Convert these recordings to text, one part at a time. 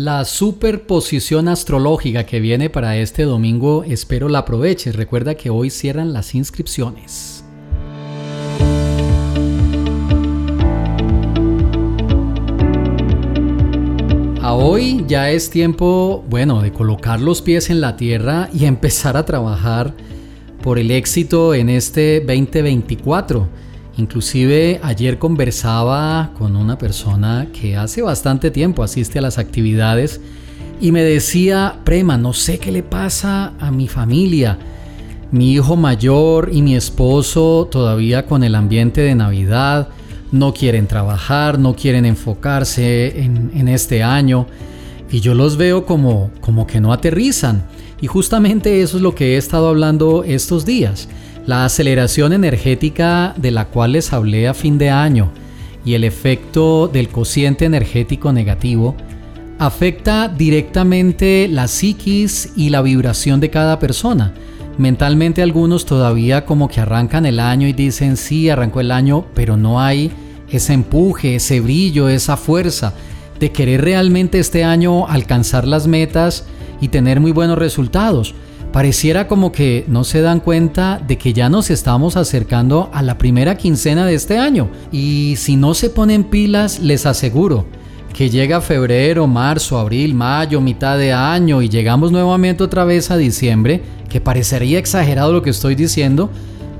La superposición astrológica que viene para este domingo espero la aproveches. Recuerda que hoy cierran las inscripciones. A hoy ya es tiempo, bueno, de colocar los pies en la tierra y empezar a trabajar por el éxito en este 2024 Inclusive ayer conversaba con una persona que hace bastante tiempo asiste a las actividades y me decía, Prema, no sé qué le pasa a mi familia. Mi hijo mayor y mi esposo todavía con el ambiente de Navidad no quieren trabajar, no quieren enfocarse en, este año y yo los veo como, como que no aterrizan. Y justamente eso es lo que he estado hablando estos días. La aceleración energética de la cual les hablé a fin de año y el efecto del cociente energético negativo afecta directamente la psiquis y la vibración de cada persona. Mentalmente algunos todavía como que arrancan el año y dicen sí, arrancó el año, pero no hay ese empuje, ese brillo, esa fuerza de querer realmente este año alcanzar las metas y tener muy buenos resultados. Pareciera como que no se dan cuenta de que ya nos estamos acercando a la primera quincena de este año. Y si no se ponen pilas, les aseguro que llega febrero, marzo, abril, mayo, mitad de año y llegamos nuevamente otra vez a diciembre, que parecería exagerado lo que estoy diciendo,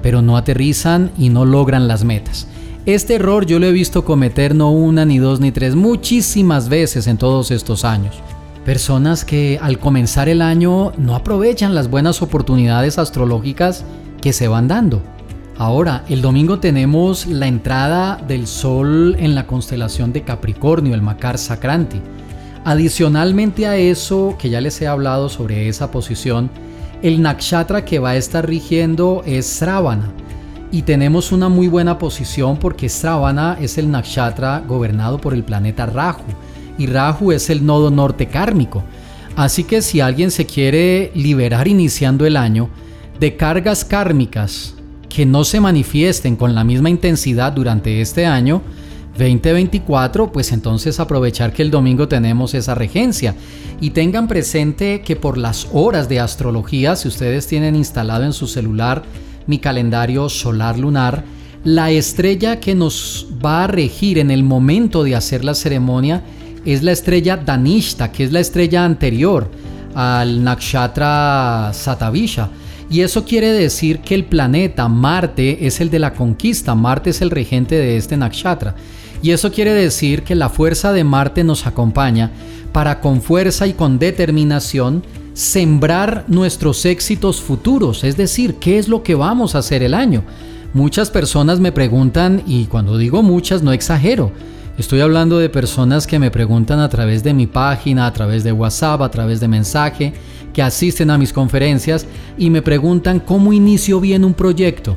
pero no aterrizan y no logran las metas. Este error yo lo he visto cometer no una, ni dos, ni tres, muchísimas veces en todos estos años. Personas que al comenzar el año no aprovechan las buenas oportunidades astrológicas que se van dando. Ahora, el domingo tenemos la entrada del Sol en la constelación de Capricornio, el Macar Sacranti. Adicionalmente a eso, que ya les he hablado sobre esa posición, el nakshatra que va a estar rigiendo es Sravana. Y tenemos una muy buena posición porque Sravana es el nakshatra gobernado por el planeta Rahu y Rahu es el nodo norte kármico. Así que si alguien se quiere liberar iniciando el año de cargas kármicas que no se manifiesten con la misma intensidad durante este año, 2024, pues entonces aprovechar que el domingo tenemos esa regencia. Y tengan presente que por las horas de astrología, si ustedes tienen instalado en su celular mi calendario solar lunar, la estrella que nos va a regir en el momento de hacer la ceremonia es la estrella Danishta, que es la estrella anterior al Nakshatra Satavisha. Y eso quiere decir que el planeta Marte es el de la conquista, Marte es el regente de este nakshatra. Y eso quiere decir que la fuerza de Marte nos acompaña para con fuerza y con determinación sembrar nuestros éxitos futuros, es decir, qué es lo que vamos a hacer el año. Muchas personas me preguntan, y cuando digo muchas no exagero, Estoy hablando de personas que me preguntan a través de mi página, a través de WhatsApp, a través de mensaje, que asisten a mis conferencias y me preguntan cómo inicio bien un proyecto.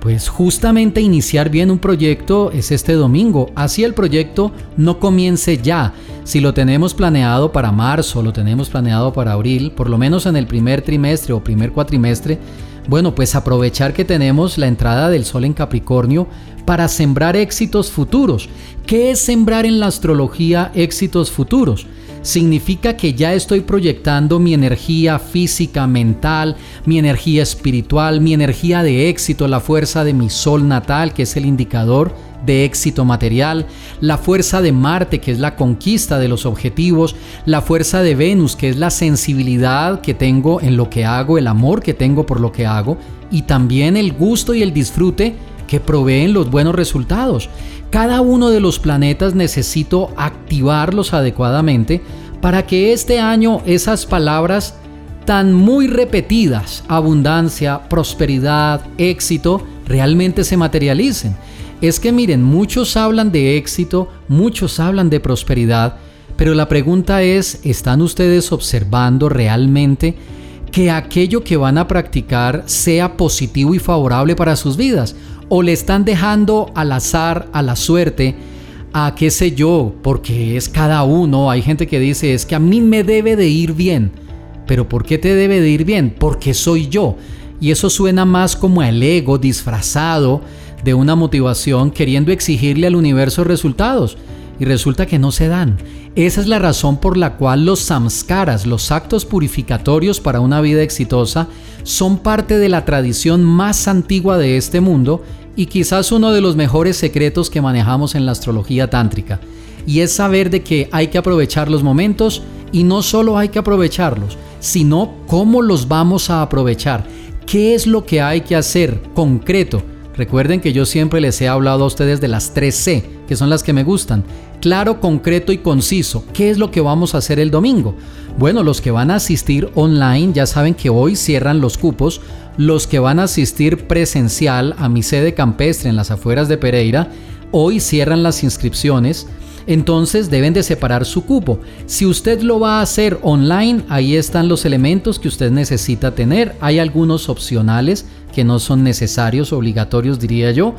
Pues justamente iniciar bien un proyecto es este domingo, así el proyecto no comience ya. Si lo tenemos planeado para marzo, lo tenemos planeado para abril, por lo menos en el primer trimestre o primer cuatrimestre, bueno, pues aprovechar que tenemos la entrada del sol en Capricornio para sembrar éxitos futuros. ¿Qué es sembrar en la astrología éxitos futuros? Significa que ya estoy proyectando mi energía física, mental, mi energía espiritual, mi energía de éxito, la fuerza de mi sol natal, que es el indicador de éxito material, la fuerza de Marte, que es la conquista de los objetivos, la fuerza de Venus, que es la sensibilidad que tengo en lo que hago, el amor que tengo por lo que hago, y también el gusto y el disfrute que proveen los buenos resultados. Cada uno de los planetas necesito activarlos adecuadamente para que este año esas palabras tan muy repetidas, abundancia, prosperidad, éxito, realmente se materialicen. Es que miren, muchos hablan de éxito, muchos hablan de prosperidad, pero la pregunta es, ¿están ustedes observando realmente que aquello que van a practicar sea positivo y favorable para sus vidas? O le están dejando al azar, a la suerte, a qué sé yo, porque es cada uno. Hay gente que dice, es que a mí me debe de ir bien. Pero ¿por qué te debe de ir bien? Porque soy yo. Y eso suena más como el ego disfrazado de una motivación queriendo exigirle al universo resultados. Y resulta que no se dan. Esa es la razón por la cual los samskaras, los actos purificatorios para una vida exitosa, son parte de la tradición más antigua de este mundo y quizás uno de los mejores secretos que manejamos en la astrología tántrica. Y es saber de que hay que aprovechar los momentos y no solo hay que aprovecharlos, sino cómo los vamos a aprovechar. ¿Qué es lo que hay que hacer concreto? Recuerden que yo siempre les he hablado a ustedes de las 3C, que son las que me gustan. Claro, concreto y conciso. ¿Qué es lo que vamos a hacer el domingo? Bueno, los que van a asistir online ya saben que hoy cierran los cupos. Los que van a asistir presencial a mi sede campestre en las afueras de Pereira, hoy cierran las inscripciones entonces deben de separar su cupo. Si usted lo va a hacer online, ahí están los elementos que usted necesita tener. Hay algunos opcionales que no son necesarios, obligatorios diría yo.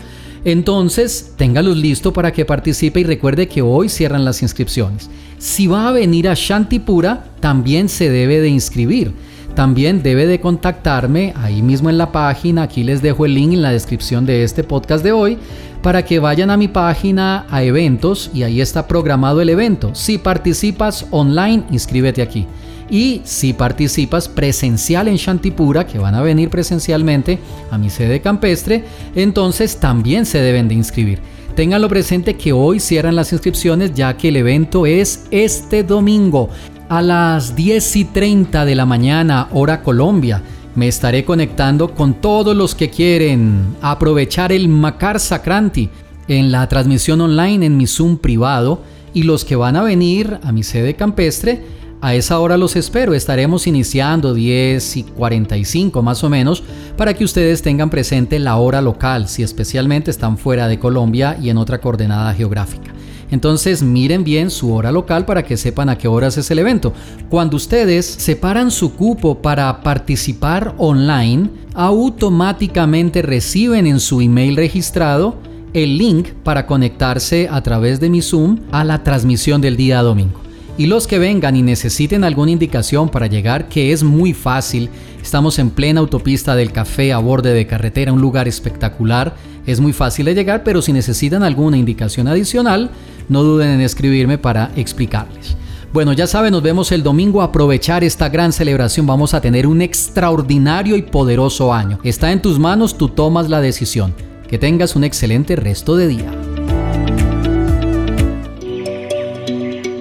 Entonces, téngalos listo para que participe y recuerde que hoy cierran las inscripciones. Si va a venir a Shantipura, también se debe de inscribir. También debe de contactarme ahí mismo en la página, aquí les dejo el link en la descripción de este podcast de hoy, para que vayan a mi página a eventos y ahí está programado el evento. Si participas online, inscríbete aquí. Y si participas presencial en Shantipura, que van a venir presencialmente a mi sede campestre, entonces también se deben de inscribir. Ténganlo presente que hoy cierran las inscripciones ya que el evento es este domingo a las 10 y 30 de la mañana, hora Colombia. Me estaré conectando con todos los que quieren aprovechar el Macar Sacranti en la transmisión online en mi Zoom privado y los que van a venir a mi sede campestre a esa hora los espero, estaremos iniciando 10 y 45 más o menos para que ustedes tengan presente la hora local, si especialmente están fuera de Colombia y en otra coordenada geográfica. Entonces miren bien su hora local para que sepan a qué horas es el evento. Cuando ustedes separan su cupo para participar online, automáticamente reciben en su email registrado el link para conectarse a través de mi Zoom a la transmisión del día domingo. Y los que vengan y necesiten alguna indicación para llegar, que es muy fácil, estamos en plena autopista del café a borde de carretera, un lugar espectacular, es muy fácil de llegar, pero si necesitan alguna indicación adicional, no duden en escribirme para explicarles. Bueno, ya saben, nos vemos el domingo aprovechar esta gran celebración. Vamos a tener un extraordinario y poderoso año. Está en tus manos, tú tomas la decisión. Que tengas un excelente resto de día.